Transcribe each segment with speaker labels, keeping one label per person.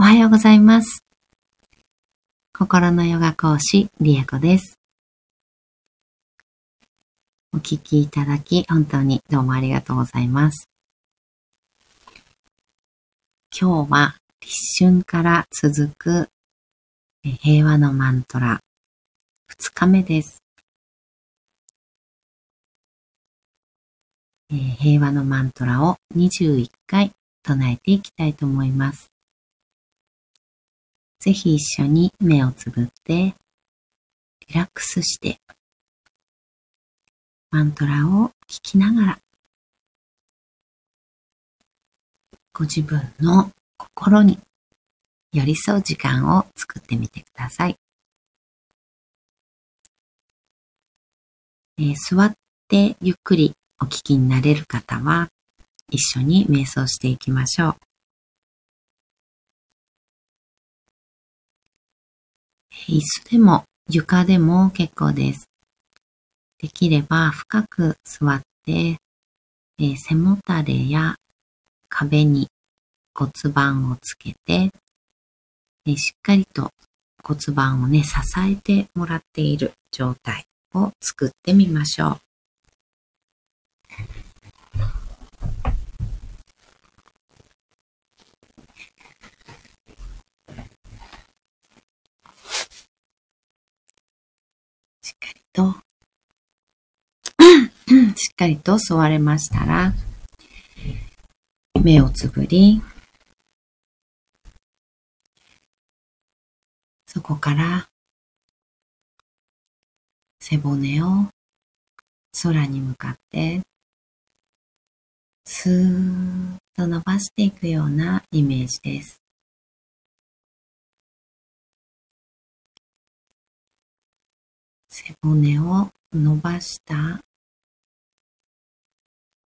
Speaker 1: おはようございます。心のヨガ講師、リエコです。お聞きいただき、本当にどうもありがとうございます。今日は立春から続く平和のマントラ2日目です。平和のマントラを21回唱えていきたいと思います。ぜひ一緒に目をつぶってリラックスしてマントラを聞きながらご自分の心に寄り添う時間を作ってみてください。えー、座ってゆっくりお聞きになれる方は一緒に瞑想していきましょう。椅子でも床でも結構です。できれば深く座って、えー、背もたれや壁に骨盤をつけて、えー、しっかりと骨盤をね、支えてもらっている状態を作ってみましょう。と、しっかりと座れましたら、目をつぶり、そこから背骨を空に向かってスーッと伸ばしていくようなイメージです。背骨を伸ばした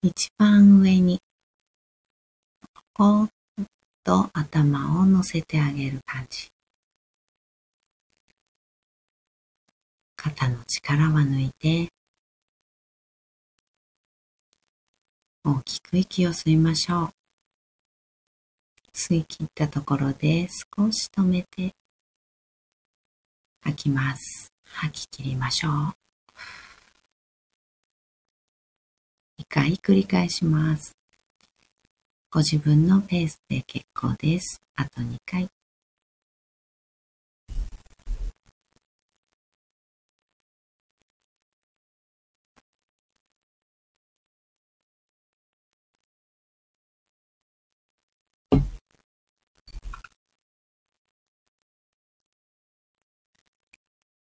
Speaker 1: 一番上にポッと頭を乗せてあげる感じ。肩の力は抜いて大きく息を吸いましょう。吸い切ったところで少し止めて吐きます。吐き切りましょう。2回繰り返します。ご自分のペースで結構です。あと2回。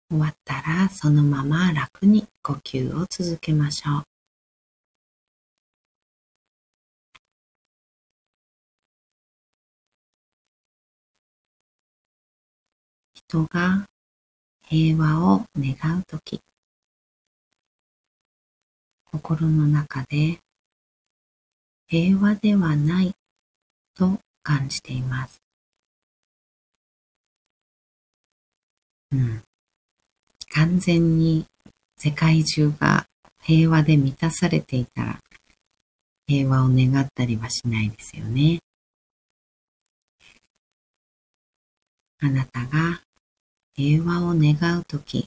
Speaker 1: 終わったらそのまま楽に呼吸を続けましょう。人が平和を願うとき、心の中で平和ではないと感じています。うん。完全に世界中が平和で満たされていたら、平和を願ったりはしないですよね。あなたが平和を願うとき、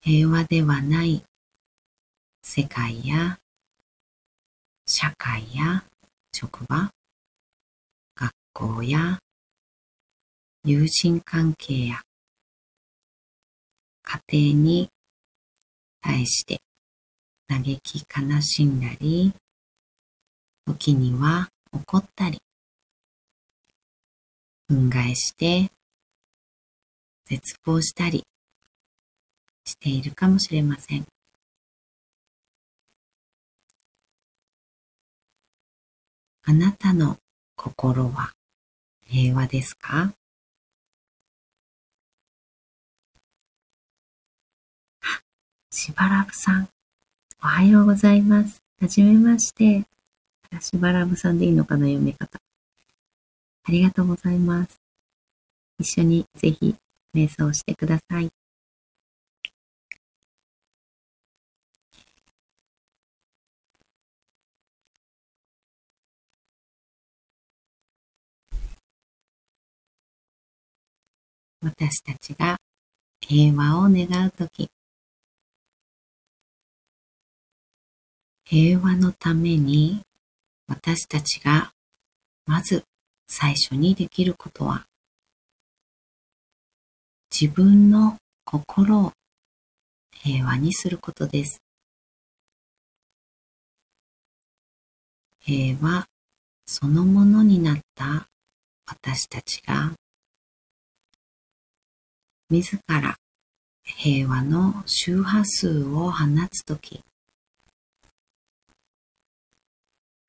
Speaker 1: 平和ではない世界や社会や職場、学校や友人関係や家庭に対して嘆き悲しんだり、時には怒ったり、憤慨して絶望したりしているかもしれません。あなたの心は平和ですか？しばらぶさん。おはようございます。はじめまして。しばらぶさんでいいのかな、読み方。ありがとうございます。一緒にぜひ瞑想してください。私たちが平和を願うとき、平和のために私たちがまず最初にできることは自分の心を平和にすることです。平和そのものになった私たちが自ら平和の周波数を放つとき、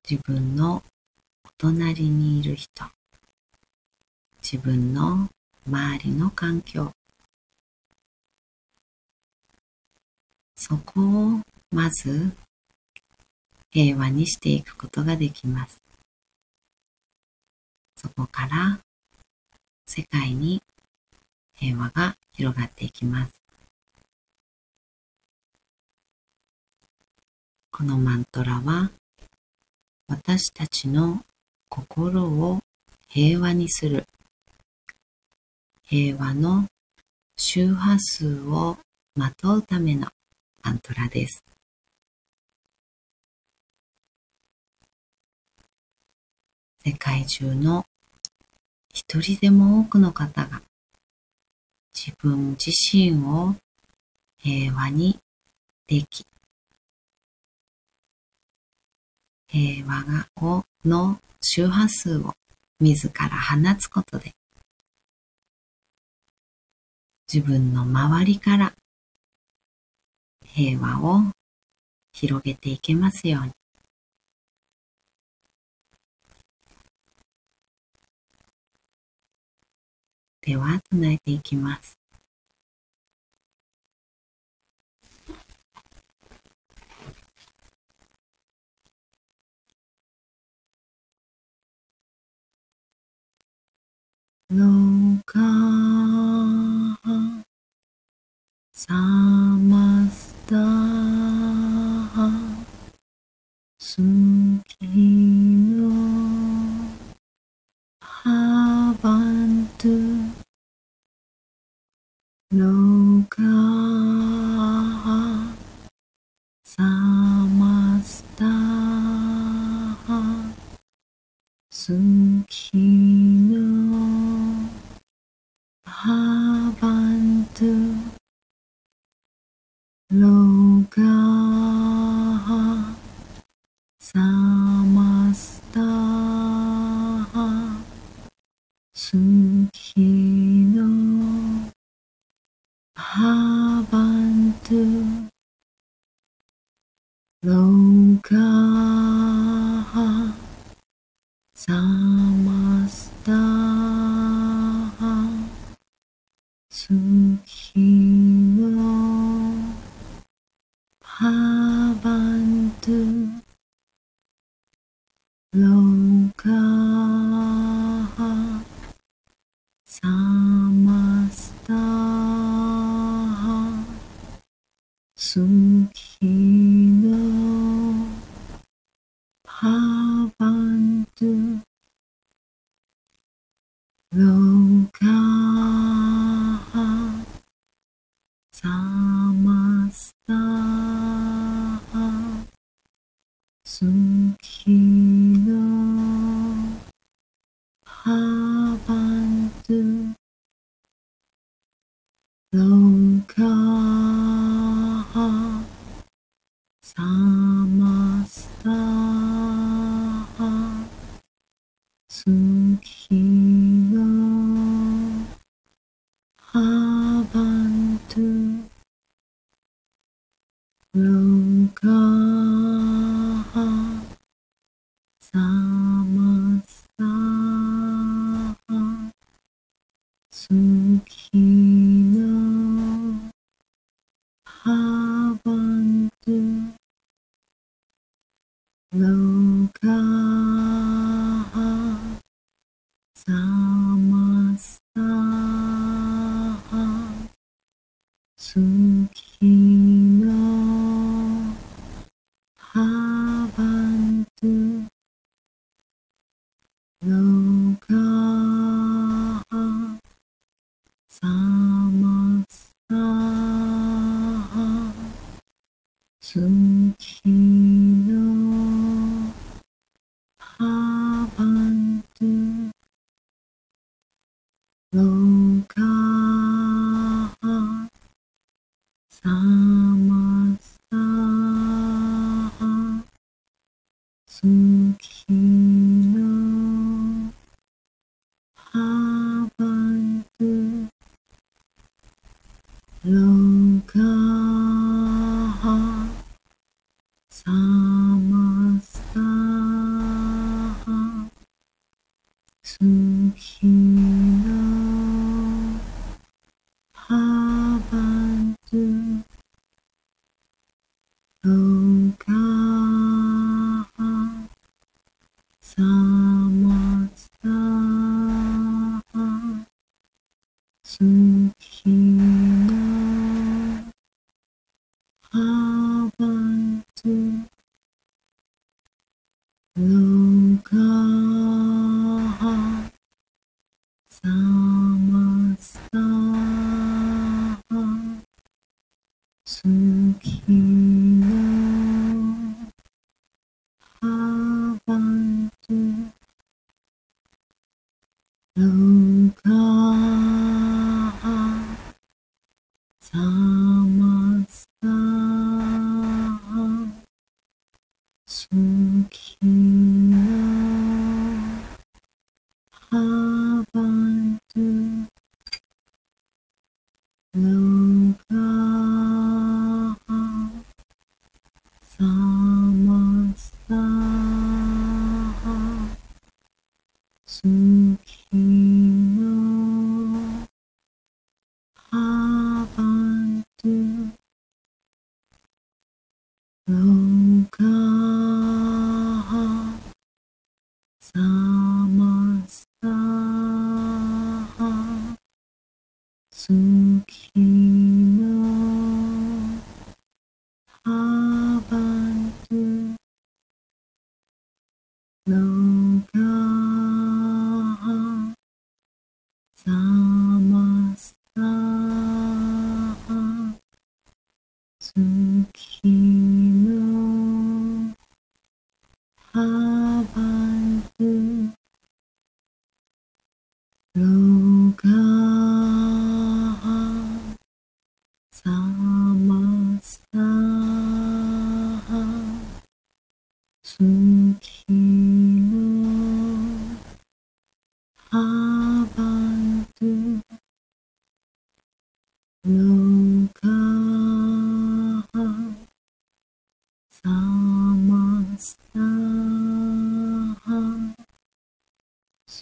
Speaker 1: 自分のお隣にいる人、自分の周りの環境、そこをまず平和にしていくことができます。そこから世界に平和が広がっていきます。このマントラは私たちの心を平和にする平和の周波数をまとうためのマントラです。世界中の一人でも多くの方が自分自身を平和にでき平和がをの周波数を自ら放つことで自分の周りから平和を広げていけますように。では、唱えていきます。のか。サマスタスキ habantu. Lokavantu Lokavantu No. No. Long come.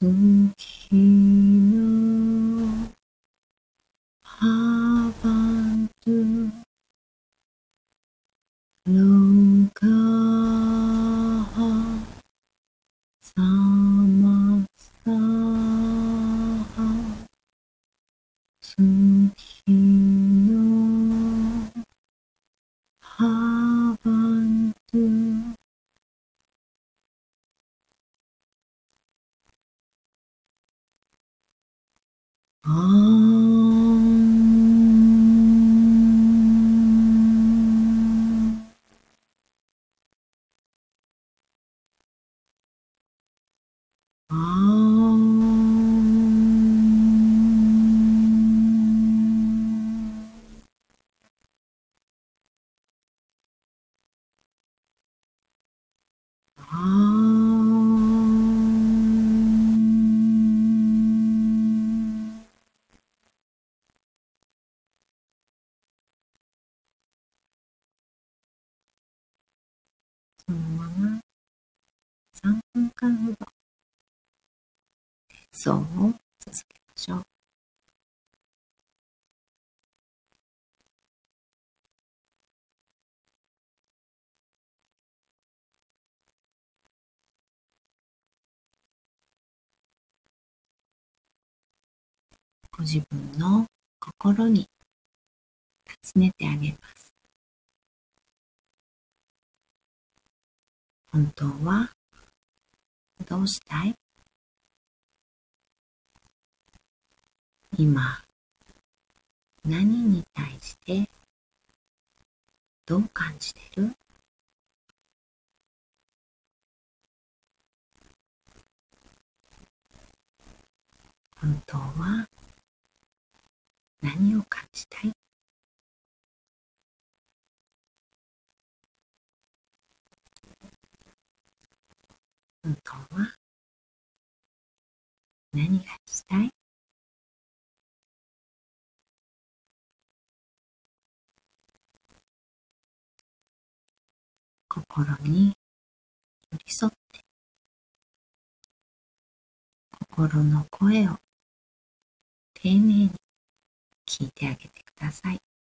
Speaker 1: 曾经啊そのまま3分間ほどそうを続けましょう。ご自分の心に尋ねてあげます。本当はどうしたい？今何に対してどう感じてる？本当は何を感じたい？本当は？何がしたい？心に寄り添って。心の声を丁寧に聞いてあげてください。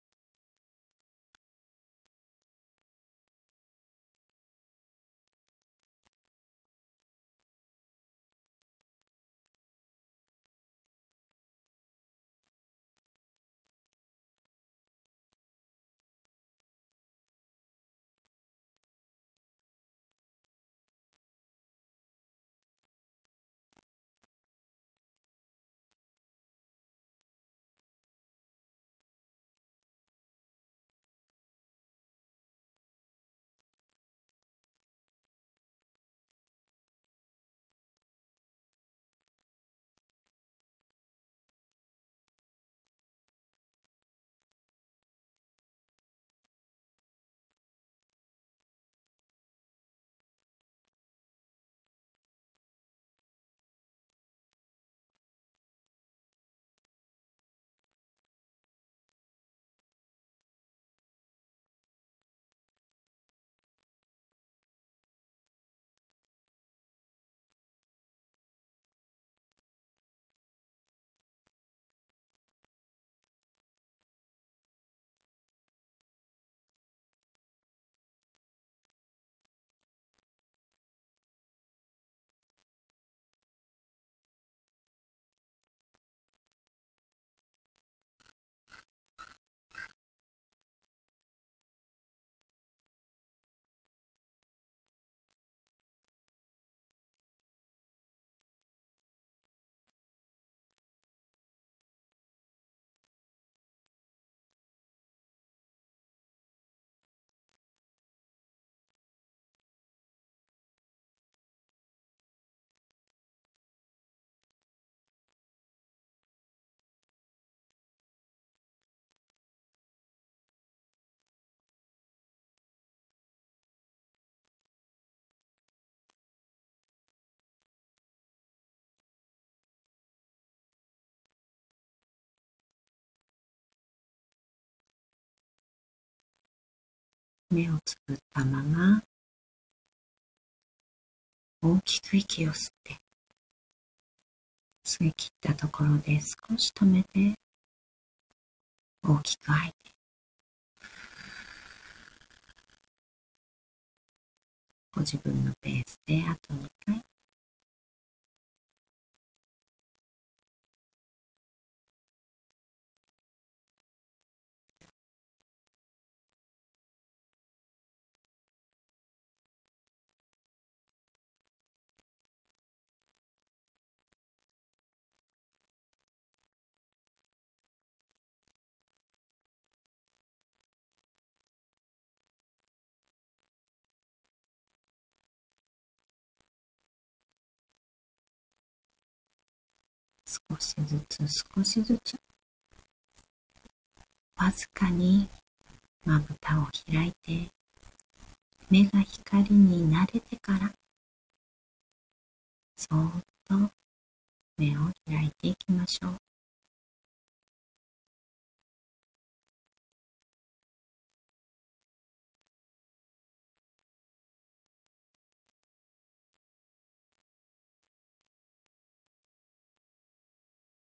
Speaker 1: 目をつぶったまま大きく息を吸って吸い切ったところで少し止めて大きく吐いて。ご自分のペースであと2回。少しずつ少しずつわずかにまぶたを開いて目が光に慣れてからそーっと目を開いていきましょう。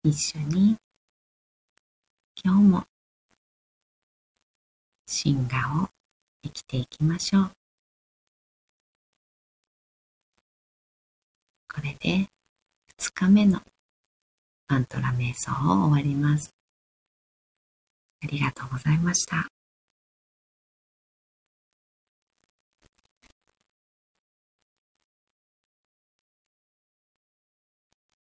Speaker 1: 一緒に今日も進化を生きていきましょう。これで2日目のマントラ瞑想を終わります。ありがとうございました。